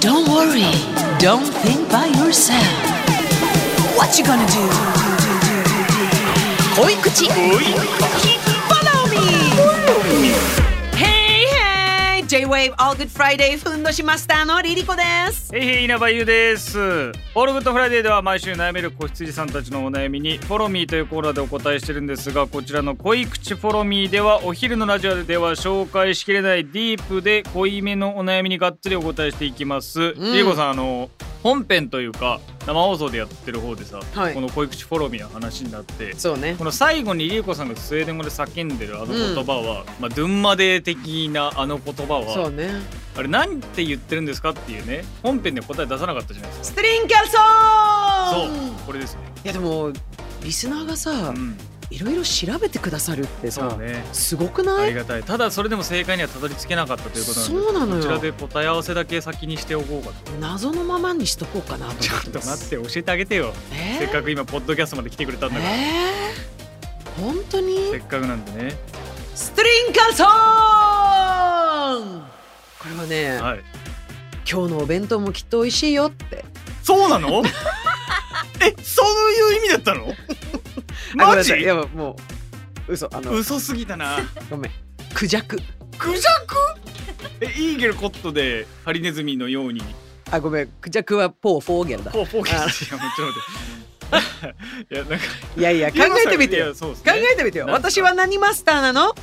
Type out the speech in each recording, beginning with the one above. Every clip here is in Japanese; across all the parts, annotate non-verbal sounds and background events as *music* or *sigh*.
Don't worry. Don't think by yourself. What you gonna do? 濃い口 J-Wave All Good Friday ふんどしマスターの LiLiCo です。へいへい稲葉友です。 All Good Friday では毎週悩める子羊さんたちのお悩みに Follow Me というコーナーでお答えしてるんですがこちらの濃い口 Follow Me ではお昼のラジオでは紹介しきれないディープで濃いめのお悩みにがっつりお答えしていきます、 LiLiCo さんあの本編というか生放送でやってる方でさ、はい。この恋口フォロミーの話になってそうね。この最後にリリコさんがスウェーデン語で叫んでるあの言葉は、まあ、ドゥンマデー的なあの言葉はそうね。あれ何て言ってるんですかっていうね本編で答え出さなかったじゃないですか。ストリンキャルソそうンこれですね。いやでもリスナーがさうんいろいろ調べてくださるってさ、ね。すごくあない？りがたい。ただそれでも正解にはたどり着けなかったということなんでそうなのよ。こちらで答え合わせだけ先にしておこうかと。謎のままにしとこうかなとちょっと待って教えてあげてよ、えー？せっかく今ポッドキャストまで来てくれたんだから、えー、本当に？せっかくなんでね。ストリンカルソン！これはね、はい。今日のお弁当もきっと美味しいよって。そうなの？*laughs* えそういう意味だったの？あごめんマジなさい。いやもう嘘あの嘘すぎたな。ごめん。クジャク。クジャク？えイーゲルコットでハリネズミのように。あごめん。クジャクはポーフォーゲルだ。フォーフォーケスいやもちろんでいやなんか。いやいや考えてみて。いよね。考えてみてよ。私は何マスターなの？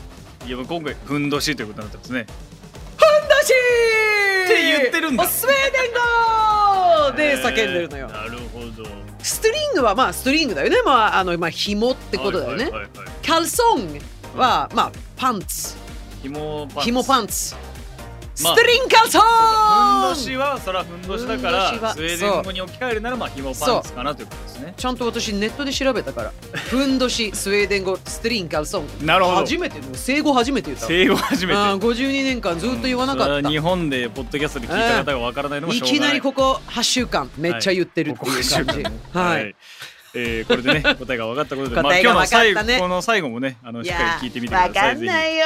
いやもう今回ふんどしということになってますね。ふんどし！って言ってるんだ。おスウェーデン語！で叫んでるのよ、えーなるほどストリングはまあストリングだよね。まああのまあ紐ってことだよね、はいはいはいはい。カルソンはまあパンツ紐パンツ紐パンツまあストリンカルソン！ふんどしはそらふんどしだからスウェーデン語に置き換えるならまあ紐パンツかなということですね。ちゃんと私ネットで調べたからふんどしスウェーデン語ストリンカルソン。なるほど。初めて生後初めて言った生語初めて。あー52年間ずっと言わなかった、それは日本でポッドキャストで聞いた方がわからないのもしいょうがない。きなりここ8週間。めっちゃ言ってるっていう感じ、ここ一週間ねはい、えーこれでね答えが分かったことで、まあ、答えが今日の最分かったね。後この最後もねあのしっかり聞いてみてくわださいかんないよ。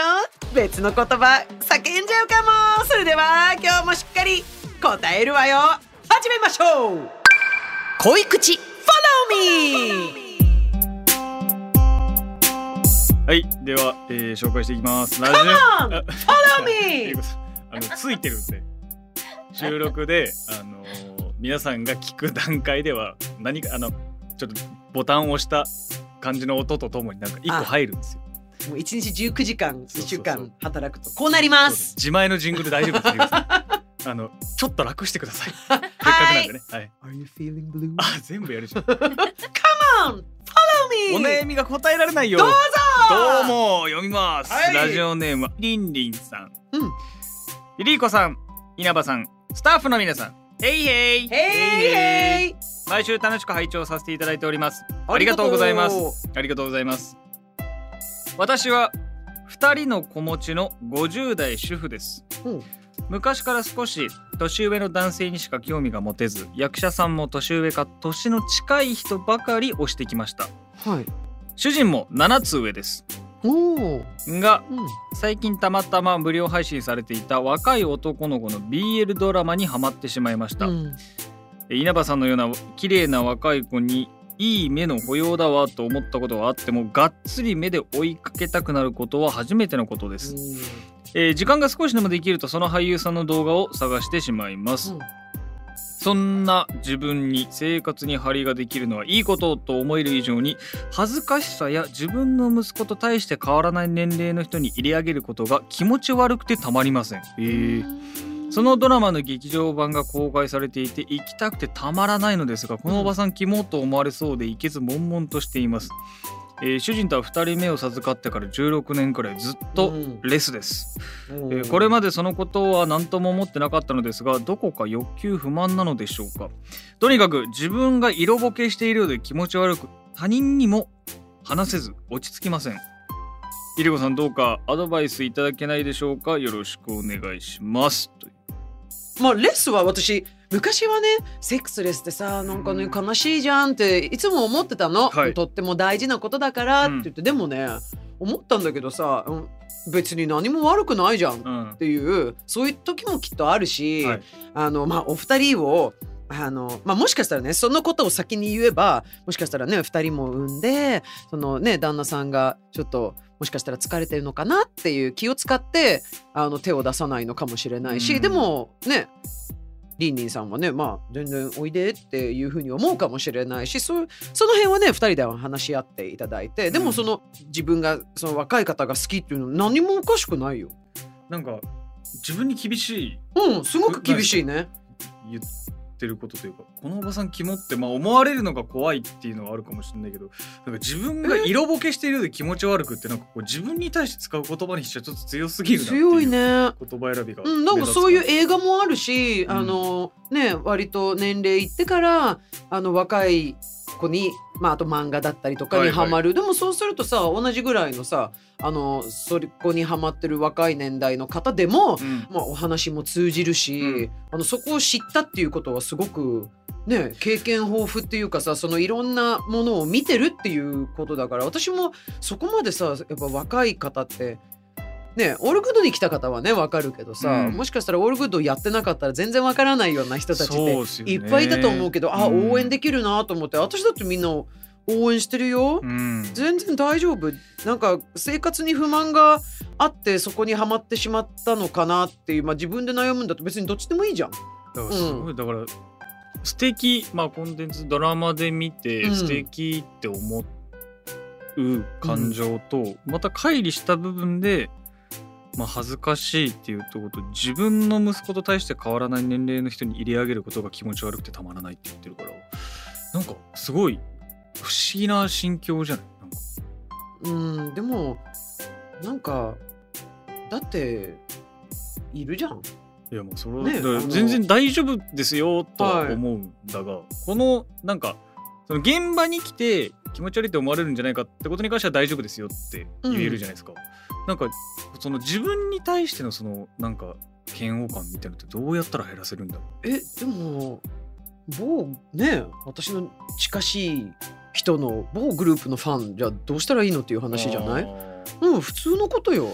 別の言葉叫んじゃうかも。それでは今日もしっかり答えるわよ。始めましょう。恋口 Follow me はいでは、えー紹介していきます。ラジとあのついてるんで収録であのー皆さんが聞く段階では何かあのちょっとボタンを押した感じの音とともになんか一個入るんですよ。もう1日19時間1そうそうそう。週間働くと。こうなります。自前のジングル大丈夫です。か *laughs* あのちょっと楽してください。せっかくなんでね。はい。Are you feeling blue? あ全部やるじゃん Come on! Follow me! お悩みが答えられないよ。どうぞ！どうも読みます、はい。ラジオネームりんりんさん。うん。リリーコさん稲葉さんスタッフの皆さんヘイヘイへいへい毎週楽しく拝聴させていただいております。ありがとう。ございます。ありがとうございます。私は2人の子持ちの50代主婦です、うん。昔から少し年上の男性にしか興味が持てず役者さんも年上か年の近い人ばかり推してきました。はい。主人も7つ上ですがうん、最近たまたま無料配信されていた若い男の子の BL ドラマにハマってしまいました、うん。え稲葉さんのような綺麗な若い子にいい目の保養だわと思ったことがあってもがっつり目で追いかけたくなることは初めてのことです、えー時間が少しでもできるとその俳優さんの動画を探してしまいます、うんそんな自分に生活に張りができるのはいいことと思える以上に恥ずかしさや自分の息子と大して変わらない年齢の人に入れ上げることが気持ち悪くてたまりません、えー。そのドラマの劇場版が公開されていて行きたくてたまらないのですがこのおばさんキモと思われそうで行けず悶々としています、えー主人とは2人目を授かってから16年くらいずっとうん。レスです、うん。えーこれまでそのことは何とも思ってなかったのですがどこか欲求不満なのでしょうか？とにかく自分が色ぼけしているようで気持ち悪く他人にも話せず落ち着きません。イリコさんどうかアドバイスいただけないでしょうか？よろしくお願いします。まあレスは私昔はねセックスレスってさなんかね悲しいじゃんっていつも思ってたの、はい。とっても大事なことだからって言って、でもね思ったんだけどさうん別に何も悪くないじゃんっうん。ていうそういう時もきっとあるし、はい。あのまあお二人をあのまあ、もしかしたらねそのことを先に言えばもしかしたらね2人も産んでそのね旦那さんがちょっともしかしたら疲れてるのかなっていう気を使ってあの手を出さないのかもしれないし、うん。でもねリンリンさんはねまあ全然おいでっていうふうに思うかもしれないしその辺はね2人では話し合っていただいてでうんもその自分がその若い方が好きっていうの何もおかしくないよ。なんか自分に厳しいうんすごく厳しいね。言ってることというかこのおばさんキモって、まあ、思われるのが怖いっていうのはあるかもしれないけどなんか自分が色ぼけしているようで気持ち悪くってなんかこう自分に対して使う言葉にしちゃちょっと強すぎるなっていう強いね。言葉選びが、うん、なんかそういう映画もあるし、うん。あのね割と年齢いってからあの若い子に、まあ、あと漫画だったりとかにはいはい。ハマる、でもそうするとさ同じぐらいのさあのそこにハマってる若い年代の方でも、うん。まあ、お話も通じるし、うん。あのそこを知ったっていうことはすごく。ね、経験豊富っていうかさそのいろんなものを見てるっていうことだから私もそこまでさやっぱ若い方ってね All Good に来た方はねわかるけどさ、うん。もしかしたら All Good やってなかったら全然わからないような人たちっていっぱいいたと思うけど、あうん。応援できるなと思って私だってみんな応援してるよ。うん。全然大丈夫。なんか生活に不満があってそこにはまってしまったのかなっていう、まあ、自分で悩むんだと別にどっちでもいいじゃん。だからすごい、だから素敵まあコンテンツドラマで見てうん。素敵って思う感情と、また乖離した部分で、まあ、恥ずかしいっていうとこと自分の息子と対して変わらない年齢の人に入れ上げることが気持ち悪くてたまらないって言ってるからなんかすごい不思議な心境じゃない？なんか。うんでもなんかだっているじゃん。いやもうそれは、ね全然大丈夫ですよとははい思うんだが、このなんかその現場に来て気持ち悪いって思われるんじゃないかってことに関しては大丈夫ですよって言えるじゃないですか。なんかその自分に対してのそのなんか嫌悪感みたいなのってどうやったら減らせるんだろえでも某ね私の近しい人の某グループのファンじゃあどうしたらいいのっていうう話じゃない？あうん普通のことよ。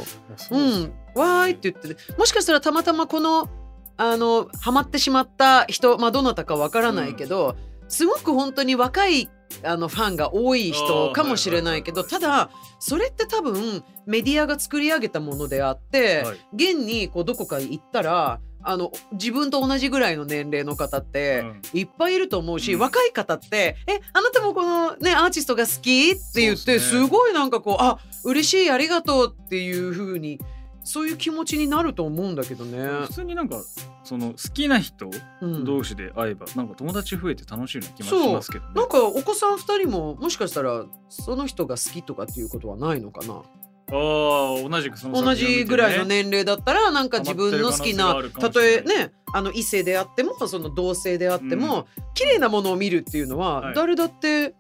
ううん、わーいって言っててもしかしたらたまたまこのあのハマってしまった人、まあ、どなたかわからないけど、すごく本当に若いあのファンが多い人かもしれないけどただそれって多分メディアが作り上げたものであって、はい。現にこうどこか行ったらあの自分と同じぐらいの年齢の方って、いっぱいいると思うし、うん。若い方って「えあなたもこのねアーティストが好き?」って言ってすごいなんかこう「あ嬉しいありがとう」っていう風にそういう気持ちになると思うんだけどね。普通になんかその好きな人うん。同士で会えば、なんか友達増えて楽しいような気もしますけどね。なんかお子さん2人ももしかしたらその人が好きとかっていうことはないのかな。ああ同じくその作品を同じぐらいの年齢だったらなんか自分の好きなたとえねあの異性であってもその同性であっても、綺麗なものを見るっていうのは、はい。誰だって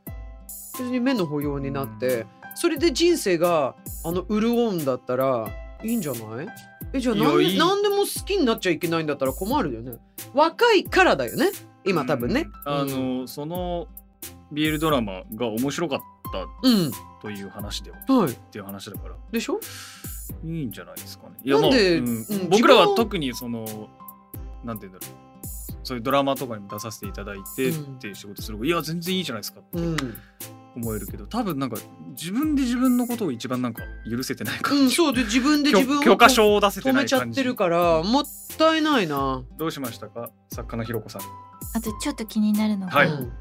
別に目の保養になって、それで人生があの潤うんだったらいいんじゃない？えじゃあなんいやいい。で何でも好きになっちゃいけないんだったら困るよね。若いからだよね。今多分ね。うん。あの、その BL ドラマが面白かったうん、という話では。うん、はい。っていう話だから。でしょ？いいんじゃないですかね。いなんでまあうん。うん。僕らは特にそのなんて言うんだろう。そういうドラマとかにも出させていただいてうん。っていう仕事するいや全然いいじゃないですかって。うん、思えるけど多分なんか自分で自分のことを一番なんか許せてない感うん、じ、そうで自分で許自分を許可証を出せて止めちゃっない感じてるからもったいないな。どうしましたか？作家のひろこさん。あとちょっと気になるのが、はい。うん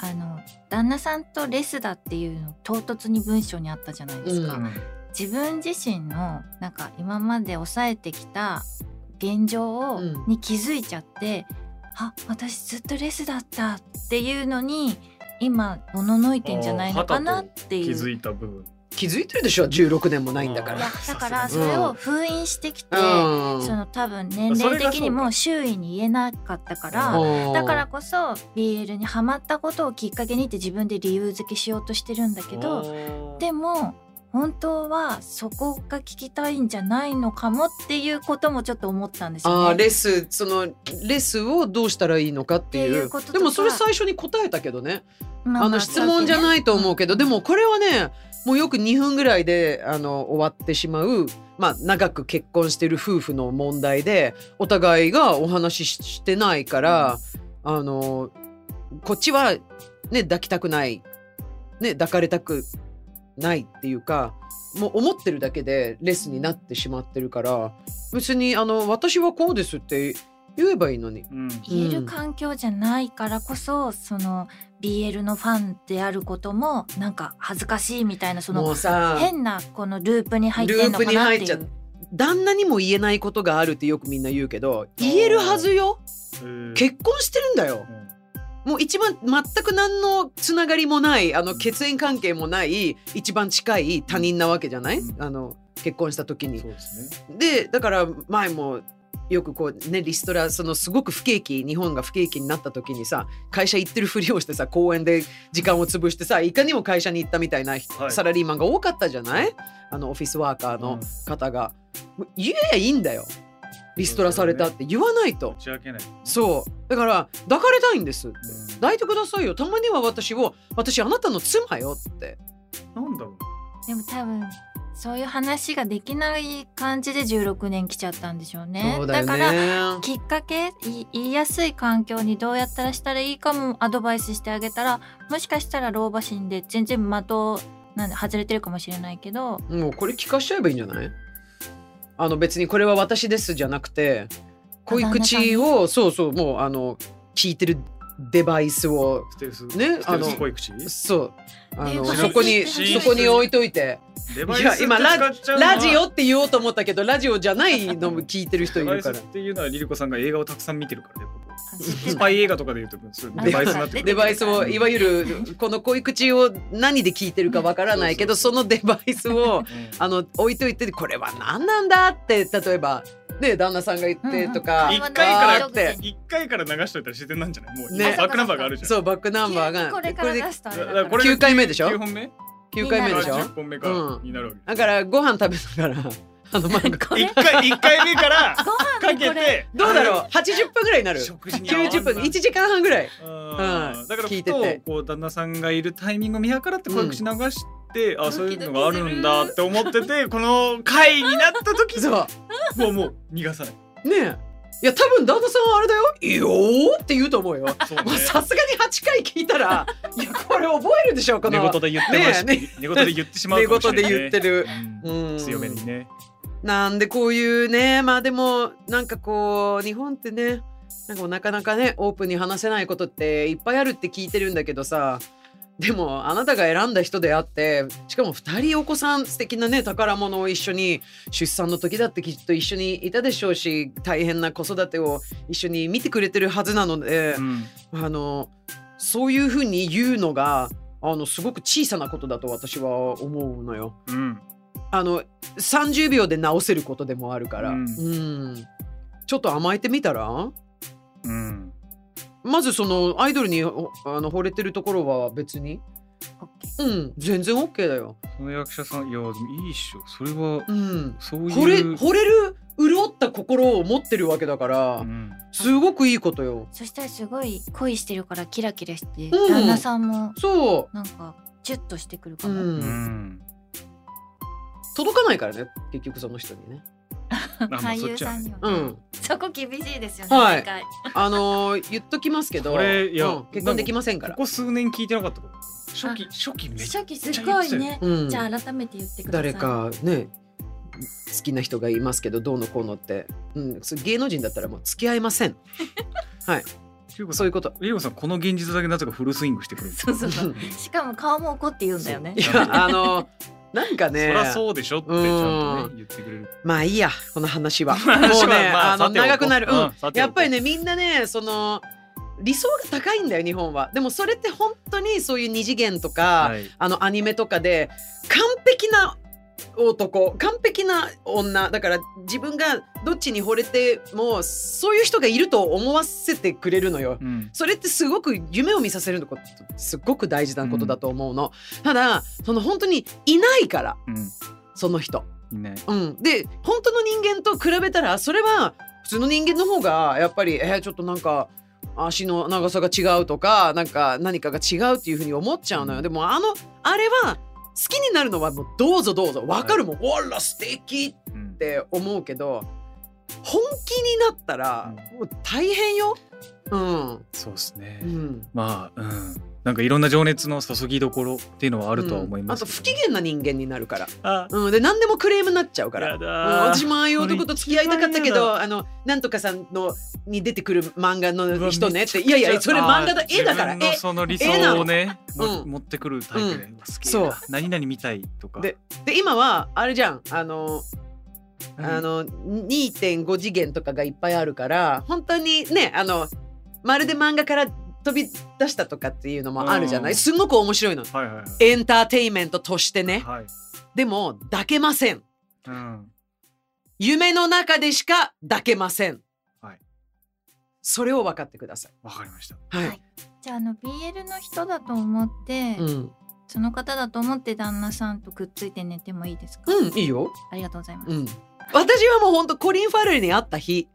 あの旦那さんとレスだっていうの唐突に文章にあったじゃないですか、うん。自分自身のなんか今まで抑えてきた現状を、うん。に気づいちゃってあ私ずっとレスだったっていうのに今おののいてんじゃないのかなっていう。気づいた部分。気づいてるでしょ？16年もないんだから。だからそれを封印してきて、うん。その多分年齢的にも周囲に言えなかったからうん。だからこそ BL にハマったことをきっかけにって自分で理由付けしようとしてるんだけどでも本当はそこが聞きたいんじゃないのかもっていうこともちょっと思ったんですよね。あーレスそのレスをどうしたらいいのかっていう。でもそれ最初に答えたけどね。ままあの質問じゃないと思うけどでもこれはねもうよく2分ぐらいであの終わってしまう、まあ、長く結婚してる夫婦の問題でお互いがお話ししてないからあのこっちはね抱きたくない、ね、抱かれたくないっていうかもう思ってるだけでレスになってしまってるから別にあの私はこうですって言えばいいのに。うん。言える環境じゃないからこそ、その BL のファンであることもなんか恥ずかしいみたいなそもの変なこのループに入ってんのかなっていう。旦那にも言えないことがあるってよくみんな言うけど言えるはずよ。結婚してるんだよもう一番全く何のつながりもないあの血縁関係もない一番近い他人なわけじゃない？うんあの結婚した時に。ですね。でだから前もよくこうねリストラそのすごく不景気日本が不景気になった時にさ会社行ってるふりをしてさ公園で時間を潰してさいかにも会社に行ったみたいなはい。サラリーマンが多かったじゃない？あのオフィスワーカーの方が、もう言えばいいんだよリストラされたって言わないと。打ち明けない。そう。だから抱かれたいんです。抱いてくださいよ。たまには私を私あなたの妻よって。なんだろでも多分そういう話ができない感じで16年来ちゃったんでしょうね。そうだよからねきっかけい言いやすい環境にどうやったらしたらいいかもアドバイスしてあげたらもしかしたら老婆心で全然的なんで外れてるかもしれないけど。もうこれ聞かしちゃえばいいんじゃない？あの別にこれは私ですじゃなくて恋口をそうそうもうあの聞いてるデバイスをねあの濃い口？そう。あのそこにそこに置いといて。いや今ラジオって言おうと思ったけどラジオじゃないのも聞いてる人いるから。デバイスっていうのはリリコさんが映画をたくさん見てるからね *laughs* スパイ映画とかで言うとデバイスになってる。デバイスをいわゆるこの恋口を何で聞いてるかわからないけどそのデバイスを *laughs* うん。あの置いといてこれは何なんだって例えばね旦那さんが言ってとか、一回からって。一回から流しといたら自然なんじゃない？もうね。バックナンバーがあるじゃん。そうバックナンバーが。これから出すとあれだからだからこれ9回目でしょ？9本目？9回目でしょ？あ10本目かうん。になるわけ。だからご飯食べながらあの一回一回目からかけてどうだろう？80分ぐらいになる。食事に合わんな90分1時間半ぐらい。うん。だから聞いてて。こう旦那さんがいるタイミングを見計らって声口流して、あそういうのがある。るんだって思っててこの回になった時 *laughs* そもうもう逃がさない。うねえ。いや多分旦那さんはあれだよ「いいよー」って言うと思うよ。さすがに8回聞いたら *laughs* いやこれ覚えるでしょこ寝の言で言ってましね。寝言で言ってしまう寝かもしれない、ね。言で言ってる。強めにね。なんでこういうねまあでもなんかこう日本ってねなんかなかなかねオープンに話せないことっていっぱいあるって聞いてるんだけどさでもあなたが選んだ人であってしかも2人お子さん素敵なね宝物を一緒に出産の時だってきっと一緒にいたでしょうし大変な子育てを一緒に見てくれてるはずなのでう、んあのそういうふうに言うのがあのすごく小さなことだと私は思うのよ。うんあの30秒で直せることでもあるから、ううん。んちょっと甘えてみたら？うん。まずそのアイドルにおあの惚れてるところは別に。オッケー。うん。全然 OK だよ。その役者さんいやでもいいっしょ。それはうん、そういう。惚れ惚れる潤った心を持ってるわけだから、うん。すごくいいことよ。そしたらすごい恋してるからキラキラして、うん。旦那さんもそなんかチュッとしてくるう、かも、うん。うん。届かないからね結局その人にね。*laughs* 俳そっちは優さんにうん、そこ厳しいですよね、はい。あのー言っときますけどこれいやうん結婚できませんから。ここ数年聞いてなかった。初期初期めっちゃ初期すっごいね、うん。じゃあ改めて言ってください。誰かね好きな人がいますけどどうのこうのって、うん、芸能人だったらもう付き合いません。*laughs* リリコさんそういうこと。リリコさんこの現実だけなぜかフルスイングしてくる。そうそうそう。しかも顔も怒って言うんだよね。いやあのなんかねそりゃそうでしょってちゃんとね言ってくれる。まあいいやこの話は。*laughs* もう話ね、あのはまあさておこう長くなる、うん。やっぱりねみんなねその理想が高いんだよ日本は。でもそれって本当にそういう二次元とか、はい。あのアニメとかで完璧な男。完璧な女。だから自分がどっちに惚れてもそういう人がいると思わせてくれるのよ。うん。それってすごく夢を見させるのこと。すごく大事なことだと思うの。ただその本当にいないから。うん。その人。ねうん、で本当の人間と比べたらそれは普通の人間の方がやっぱりえーちょっとなんか足の長さが違うとかなんか何かが違うっていうふうに思っちゃうのよ。でもあのあれは好きになるのはもうどうぞどうぞ。わかるもん、おら素敵うん。って思うけど本気になったらうん。もう大変よ。うん、そうですね。うん。まあうんなんかいろんな情熱の注ぎどころっていうのはあるとは思いますうん。あと不機嫌な人間になるから、あ。うん、で何でもクレームになっちゃうから。私もああいう男と付き合いたかったけどあのなんとかさんのに出てくる漫画の人ねって。いやいやそれ漫画だ絵だから。絵。その理想をねもうん。持ってくるタイプで、ううわ好きそう。だ何々見たいとか。でで今はあれじゃん。あのあの2.5次元とかがいっぱいあるから本当にねあのまるで漫画から飛び出したとかっていうのもあるじゃなうん。いすごく面白いの。はいはいはい。エンターテインメントとしてね。はい。でも抱けません。うん。夢の中でしか抱けません、はい。それを分かってください。わかりました。はい、はい。じゃああの BL の人だと思って、うん、その方だと思って旦那さんとくっついて寝てもいいですか、うん、いいよ、ありがとうございます、うん、私はもう本当コリン・ファレルに会った日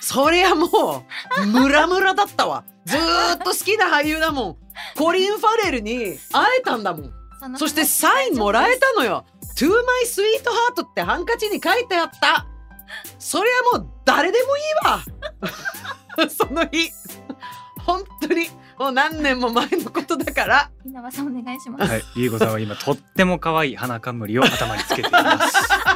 そりゃもうムラムラだったわ。ずーっと好きな俳優だもん。コリン・ファレルに会えたんだもん。そしてサインもらえたのよ「To my sweet heart」ってハンカチに書いてあった。そりゃもう誰でもいいわ。*laughs* その日。本当に。もう何年も前のことだから。稲葉さんお願いします、はい、リーゴさんは今とっても可愛い花冠を頭につけています。*laughs*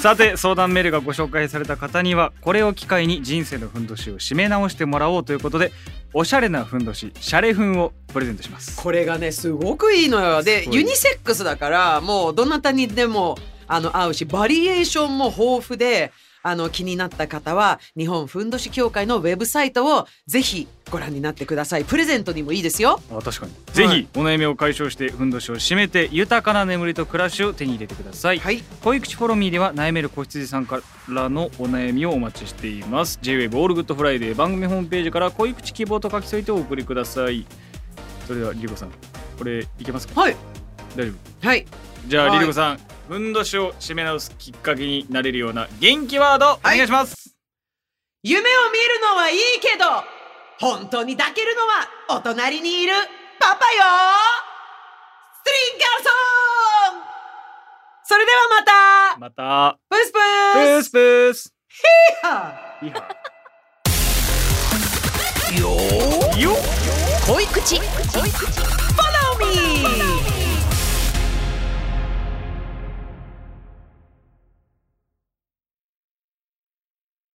さて相談メールがご紹介された方にはこれを機会に人生のふんどしを締め直してもらおうということでおしゃれなふんどしシャレふんをプレゼントします。これがねすごくいいのよでユニセックスだからもうどなたにでもあの合うしバリエーションも豊富であの気になった方は日本ふんどし協会のウェブサイトをぜひご覧になってください。プレゼントにもいいですよ。あ確かに。ぜひお悩みを解消してふんどしを締めて豊かな眠りと暮らしを手に入れてください。はい。濃い口 Follow Me では悩める子羊さんからのお悩みをお待ちしています。J-WAVE All Good Friday 番組ホームページから濃い口希望と書き添えてお送りください。それでは LiLiCo さんこれいけますか？はい。大丈夫。はい。じゃあ、はい LiLiCo さんふんどしを締め直すきっかけになれるような元気ワードお願いします、夢を見るのはいいけど本当に抱けるのはお隣にいるパパよ。ストリンガーソン。それではまた。また。プスププーース。プーススいいはよよっ。恋口。Follow me